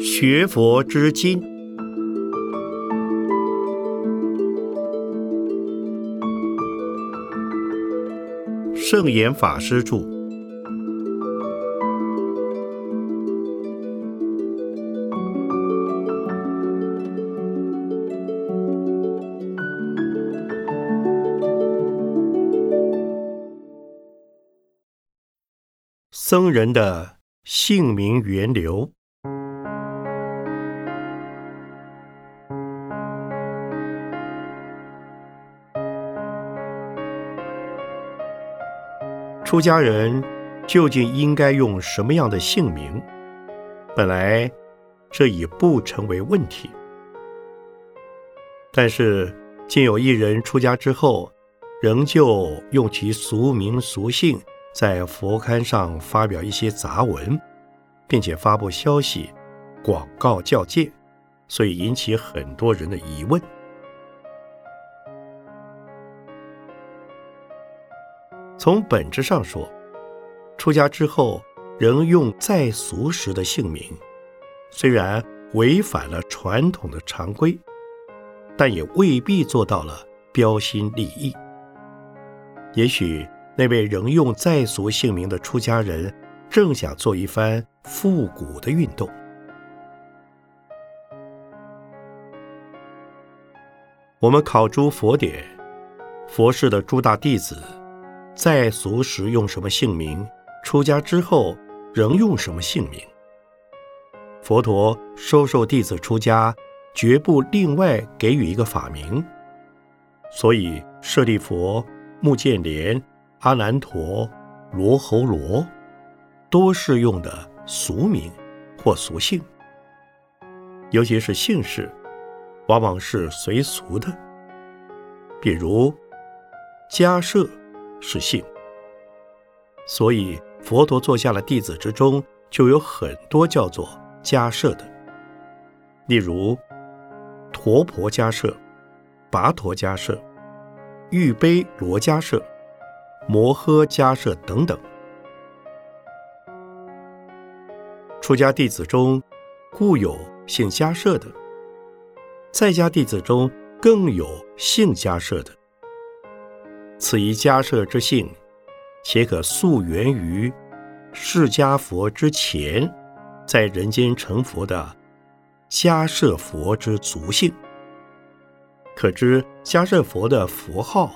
学佛之经，圣严法师著。僧人的姓名源流。出家人究竟应该用什么样的姓名？本来这已不成为问题，但是竟有一人出家之后，仍旧用其俗名俗姓。在佛龛上发表一些杂文，并且发布消息、广告教诫，所以引起很多人的疑问。从本质上说，出家之后仍用在俗时的姓名，虽然违反了传统的常规，但也未必做到了标新立异。也许。那位仍用在俗姓名的出家人，正想做一番复古的运动。我们考诸佛典，佛世的诸大弟子，在俗时用什么姓名？出家之后仍用什么姓名？佛陀收受弟子出家，绝不另外给予一个法名。所以舍利佛、目犍连。阿难陀、罗侯罗，多是用的俗名或俗姓，尤其是姓氏，往往是随俗的。比如迦舍是姓，所以佛陀座下的弟子之中，就有很多叫做迦舍的。例如陀婆迦舍、跋陀迦舍、玉杯罗迦舍。摩诃迦舍等等，出家弟子中，固有姓迦舍的；在家弟子中，更有姓迦舍的。此一迦舍之姓，且可溯源于释迦佛之前，在人间成佛的迦舍佛之族姓。可知迦舍佛的佛号，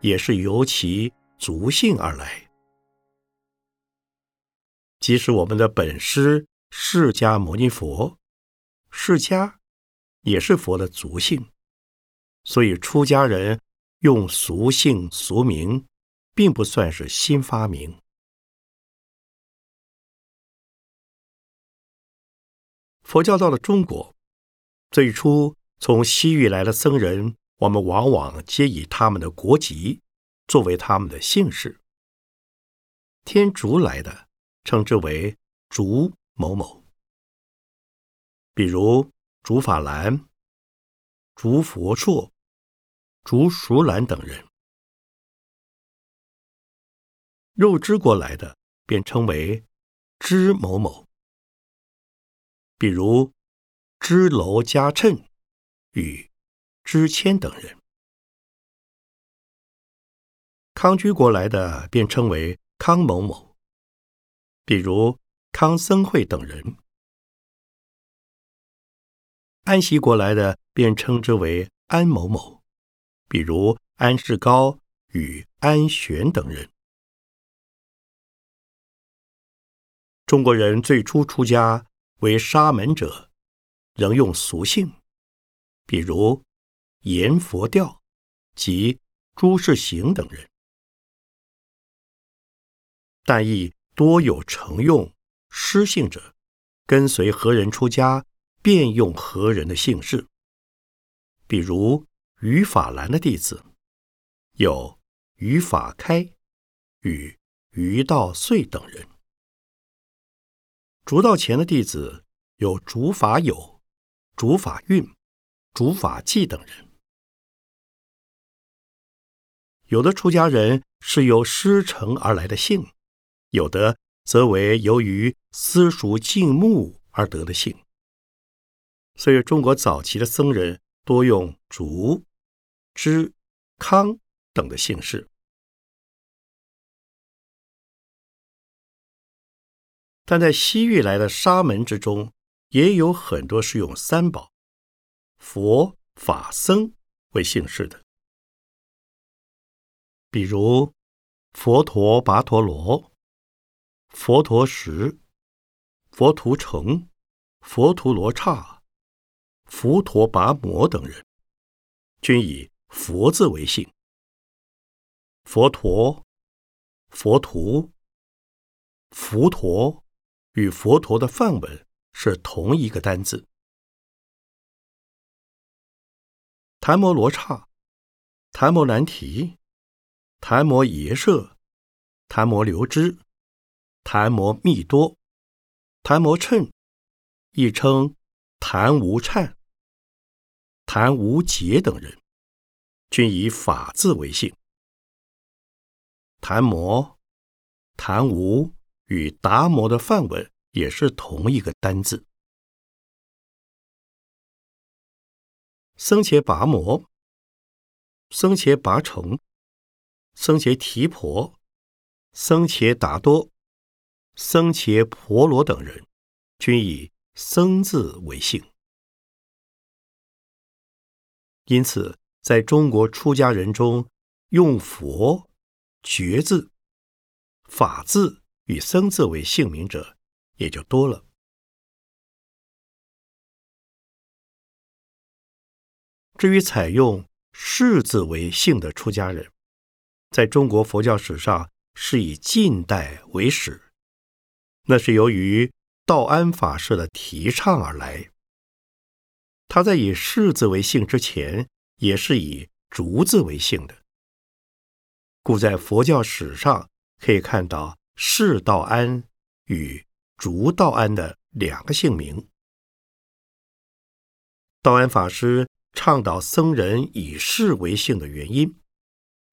也是由其。俗姓而来，即使我们的本师释迦牟尼佛，释迦也是佛的族姓，所以出家人用俗姓俗名，并不算是新发明。佛教到了中国，最初从西域来的僧人，我们往往皆以他们的国籍。作为他们的姓氏，天竺来的称之为竺某某，比如竺法兰、竺佛硕、竺熟兰等人；肉支国来的便称为支某某，比如支楼加称与支谦等人。康居国来的便称为康某某，比如康僧会等人；安息国来的便称之为安某某，比如安世高与安玄等人。中国人最初出家为沙门者，仍用俗姓，比如阎佛调及朱世行等人。但亦多有承用师姓者，跟随何人出家，便用何人的姓氏。比如于法兰的弟子，有于法开与于道遂等人；竺道前的弟子有竺法友、竺法运、竺法纪等人。有的出家人是由师承而来的姓。有的则为由于私塾敬穆而得的姓。所以，中国早期的僧人多用竹、支、康等的姓氏。但在西域来的沙门之中，也有很多是用三宝——佛、法、僧为姓氏的，比如佛陀跋陀罗、佛陀石、佛图澄、佛图罗刹、佛陀跋摩等人，均以佛字为姓。佛陀、佛图、佛陀。与佛陀的梵文是同一个单字。檀摩罗刹、檀摩难提、檀摩耶舍、檀摩留支、昙摩密多、昙摩称，亦称昙无忏、昙无杰等人，均以法字为姓。昙摩、昙无。与达摩的梵文也是同一个单字。僧伽跋摩、僧伽跋城、僧伽提婆、僧伽达多、僧伽婆罗等人，均以僧字为姓。因此，在中国出家人中，用佛、觉字、法字。与僧字为姓名者也就多了。至于采用氏字为姓的出家人，在中国佛教史上是以近代为始，那是由于道安法师的提倡而来。他在以氏字为姓之前，也是以竹字为姓的，故在佛教史上可以看到。释道安与竺道安的两个姓名。道安法师倡导僧人以世为姓的原因，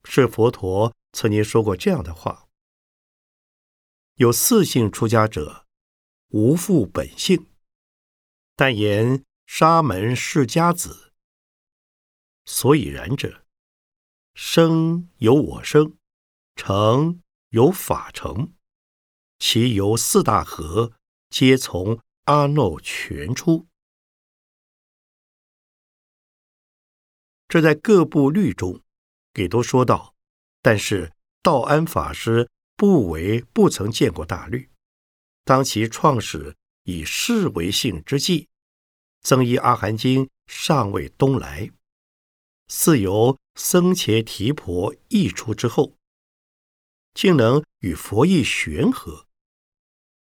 是佛陀曾经说过这样的话：有四姓出家者，无复本姓，但言沙门世家子。所以然者，生有我生，成。有法成，其由四大河，皆从阿耨全出。这在各部律中给都说到，但是道安法师不为不曾见过大律。当其创始以世为姓之际，增一阿含经尚未东来，似由僧伽提婆译出之后。竟能与佛意玄合，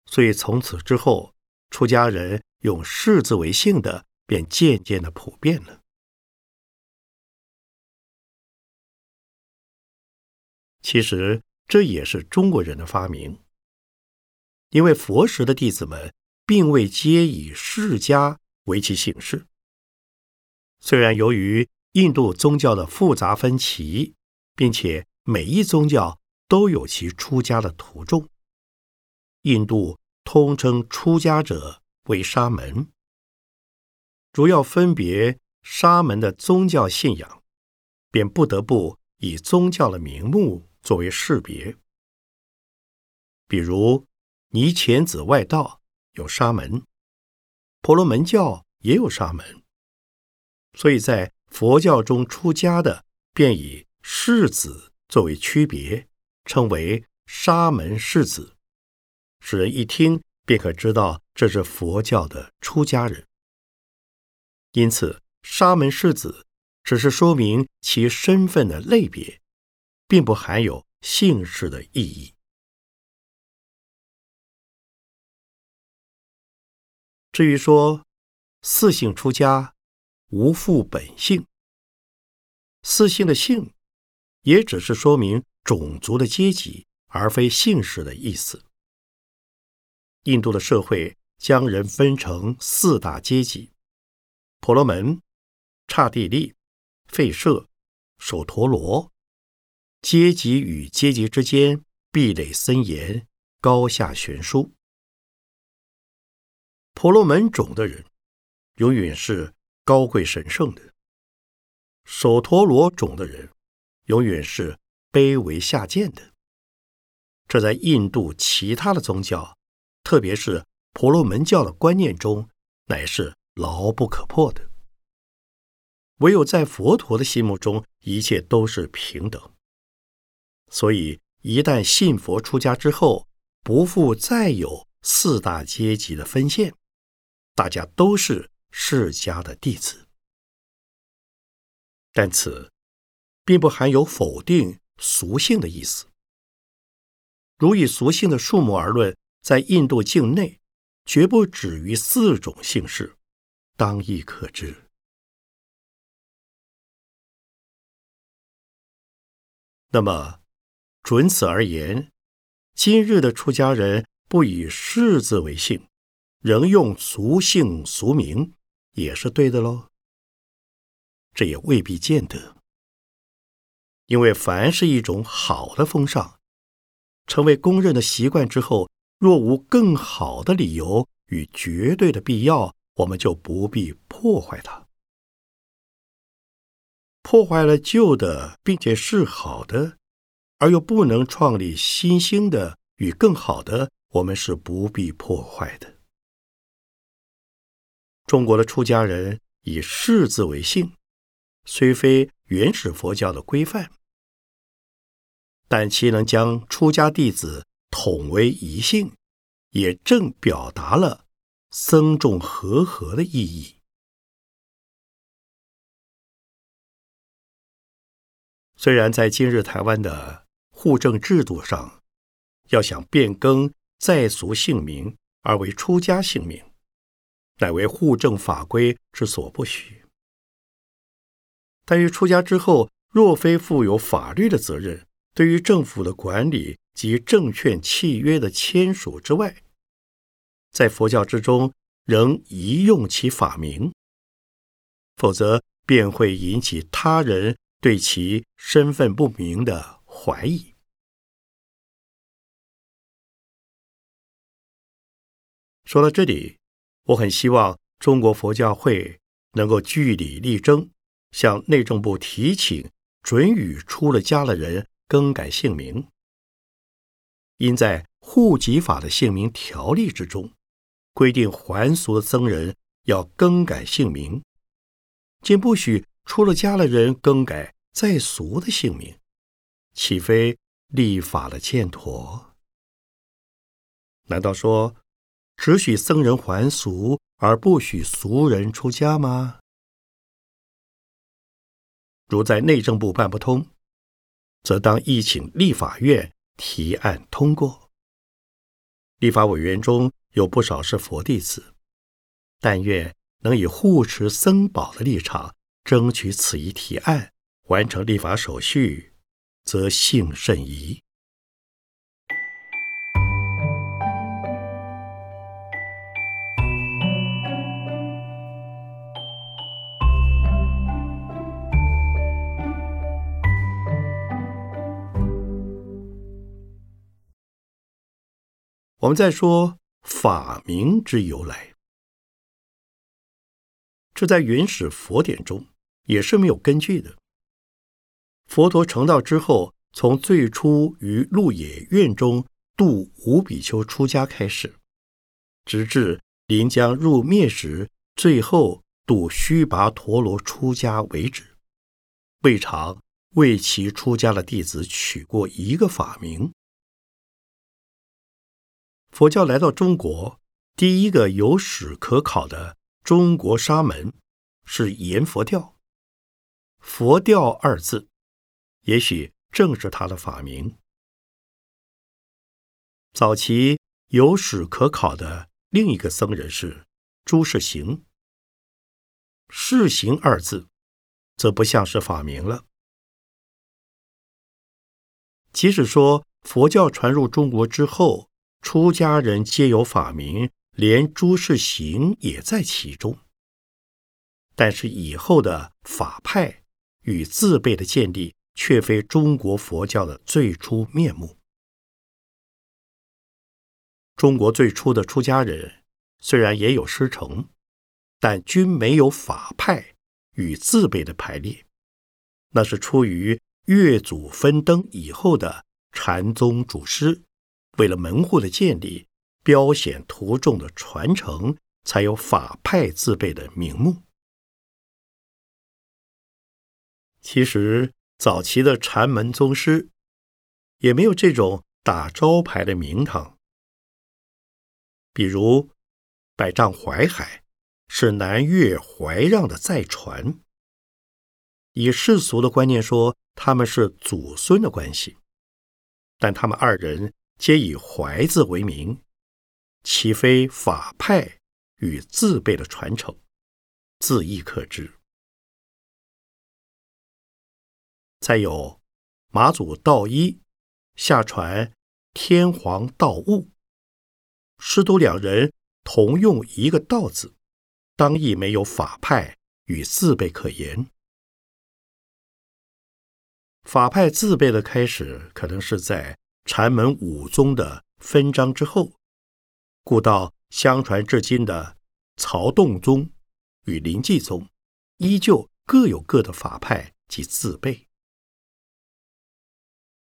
所以从此之后，出家人用世字为姓的便渐渐的普遍了。其实这也是中国人的发明，因为佛时的弟子们并未皆以释家为其姓氏。虽然由于印度宗教的复杂分歧，并且每一宗教。都有其出家的途众。印度通称出家者为沙门，主要分别沙门的宗教信仰，便不得不以宗教的名目作为识别。比如尼乾子外道有沙门，婆罗门教也有沙门，所以在佛教中出家的，便以世子作为区别。称为沙门世子，使人一听便可知道这是佛教的出家人。因此，沙门世子只是说明其身份的类别，并不含有姓氏的意义。至于说四姓出家无复本姓，四姓的姓，也只是说明。种族的阶级，而非姓氏的意思。印度的社会将人分成四大阶级：婆罗门、刹帝利、吠舍、首陀罗。阶级与阶级之间壁垒森严，高下悬殊。婆罗门种的人，永远是高贵神圣的；首陀罗种的人，永远是卑微下贱的。这在印度其他的宗教，特别是婆罗门教的观念中，乃是牢不可破的。唯有在佛陀的心目中，一切都是平等。所以，一旦信佛出家之后，不复再有四大阶级的分线，大家都是释迦的弟子。但此并不含有否定俗性的意思。如以俗性的数目而论，在印度境内，绝不止于四种姓氏，当亦可知。那么，准此而言，今日的出家人不以世字为姓，仍用俗姓俗名，也是对的喽。这也未必见得，因为凡是一种好的风尚，成为公认的习惯之后，若无更好的理由与绝对的必要，我们就不必破坏它。破坏了旧的，并且是好的，而又不能创立新兴的与更好的，我们是不必破坏的。中国的出家人以世字为姓，虽非原始佛教的规范，但其能将出家弟子统为一姓，也正表达了僧众和合的意义。虽然在今日台湾的户政制度上，要想变更在俗姓名而为出家姓名，乃为户政法规之所不许。但于出家之后，若非负有法律的责任，对于政府的管理及证券契约的签署之外，在佛教之中仍宜用其法名，否则便会引起他人。对其身份不明的怀疑。说到这里，我很希望中国佛教会能够据理力争，向内政部提请准予出了家的人更改姓名。因在户籍法的姓名条例之中，规定还俗的僧人要更改姓名，竟不许。出了家的人更改在俗的姓名，岂非立法的欠妥？难道说只许僧人还俗，而不许俗人出家吗？如在内政部办不通，则当议请立法院提案通过。立法委员中有不少是佛弟子，但愿能以护持僧宝的立场。争取此一提案完成立法手续，则性甚宜。我们再说法名之由来，这在原始佛典中。也是没有根据的。佛陀成道之后，从最初于鹿野苑中度五比丘出家开始，直至临将入灭时，最后度须跋陀罗出家为止，未尝为其出家的弟子取过一个法名。佛教来到中国，第一个有史可考的中国沙门是阎佛调。佛教二字，也许正是他的法名。早期有史可考的另一个僧人是朱士行。士行二字，则不像是法名了。即使说佛教传入中国之后，出家人皆有法名，连朱士行也在其中，但是以后的法派。与自备的建立，却非中国佛教的最初面目。中国最初的出家人虽然也有师承，但均没有法派与字辈的排列，那是出于越祖分登以后的禅宗祖师，为了门户的建立、标显徒众的传承，才有法派字辈的名目。其实早期的禅门宗师也没有这种打招牌的名堂，比如百丈怀海是南岳怀让的再传，以世俗的观念说他们是祖孙的关系，但他们二人皆以怀字为名，岂非法派与字辈的传承，自亦可知。再有马祖道一下传天皇道悟，师徒两人同用一个道字，当亦没有法派与自备可言。法派自备的开始，可能是在禅门五宗的分章之后，故到相传至今的曹洞宗与临济宗，依旧各有各的法派及自备。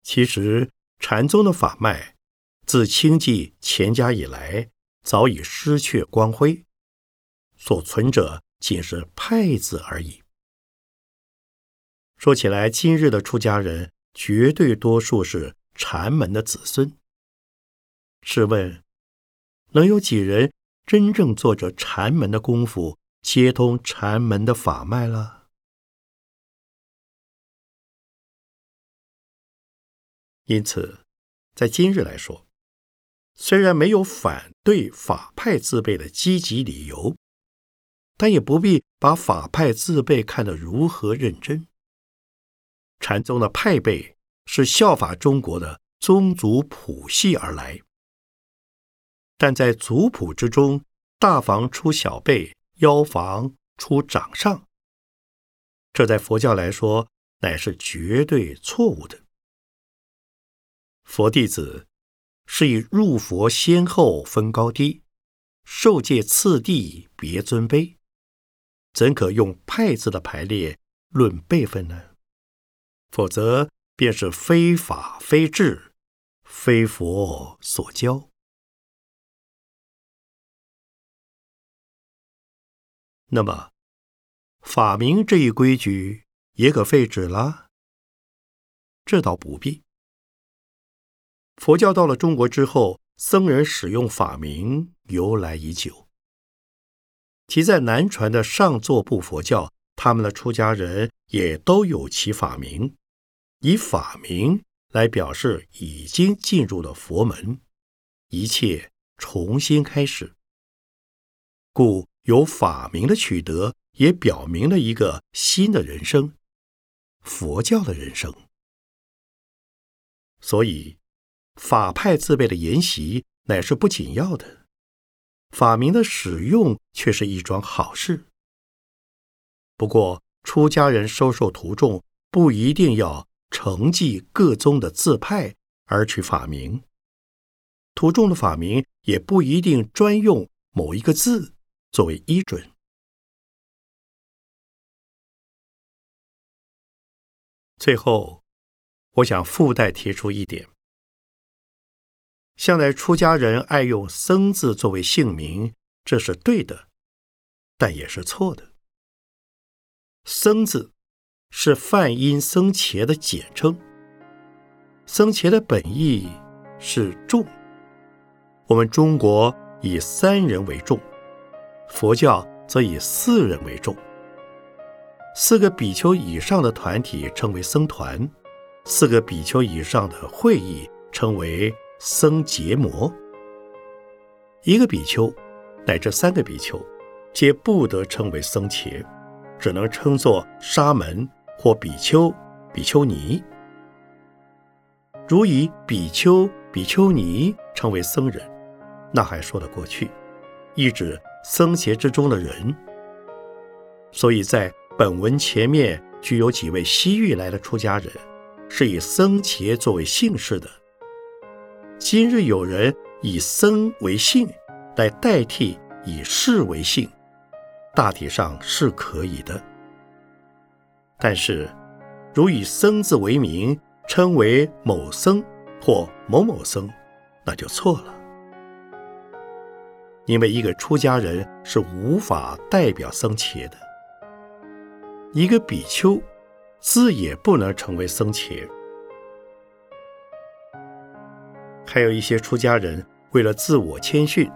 其实禅宗的法脉，自清寂乾家以来，早已失去光辉，所存者仅是派字而已。说起来，今日的出家人绝对多数是禅门的子孙。试问，能有几人真正做着禅门的功夫，接通禅门的法脉了？因此，在今日来说，虽然没有反对法派自备的积极理由，但也不必把法派自备看得如何认真。禅宗的派辈是效法中国的宗族谱系而来，但在族谱之中，大房出小辈，妖房出长上，这在佛教来说乃是绝对错误的。佛弟子是以入佛先后分高低，受戒次第别尊卑，怎可用派字的排列论辈分呢？否则便是非法非智，非佛所教。那么法名这一规矩也可废止了？这倒不必。佛教到了中国之后，僧人使用法名由来已久。其在南传的上座部佛教，他们的出家人也都有其法名，以法名来表示已经进入了佛门，一切重新开始。故有法名的取得，也表明了一个新的人生——佛教的人生。所以。法派自备的研习乃是不紧要的，法名的使用却是一桩好事。不过，出家人收受徒众，不一定要承继各宗的字派而取法名；徒众的法名也不一定专用某一个字作为依准。最后，我想附带提出一点。向来出家人爱用“僧”字作为姓名，这是对的，但也是错的。“僧”字是梵音僧伽的简称，僧伽的本意是众。我们中国以三人为众，佛教则以四人为众。四个比丘以上的团体称为僧团，四个比丘以上的会议称为。僧结魔，一个比丘乃至三个比丘，皆不得称为僧伽，只能称作沙门或比丘、比丘尼。如以比丘、比丘尼称为僧人，那还说得过去，意指僧伽之中的人。所以在本文前面具有几位西域来的出家人，是以僧伽作为姓氏的。今日有人以僧为姓来代替以士为姓，大体上是可以的。但是，如以僧字为名，称为某僧或某某僧，那就错了。因为一个出家人是无法代表僧伽的，一个比丘自也不能成为僧伽。还有一些出家人为了自我谦逊，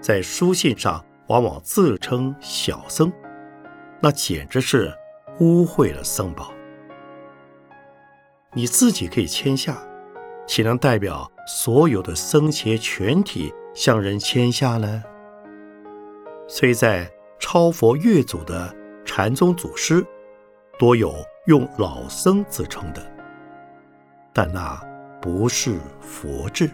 在书信上往往自称小僧，那简直是污秽了僧宝。你自己可以签下，岂能代表所有的僧伽全体向人签下呢？虽在超佛越祖的禅宗祖师，多有用老僧自称的，但那。不是佛智。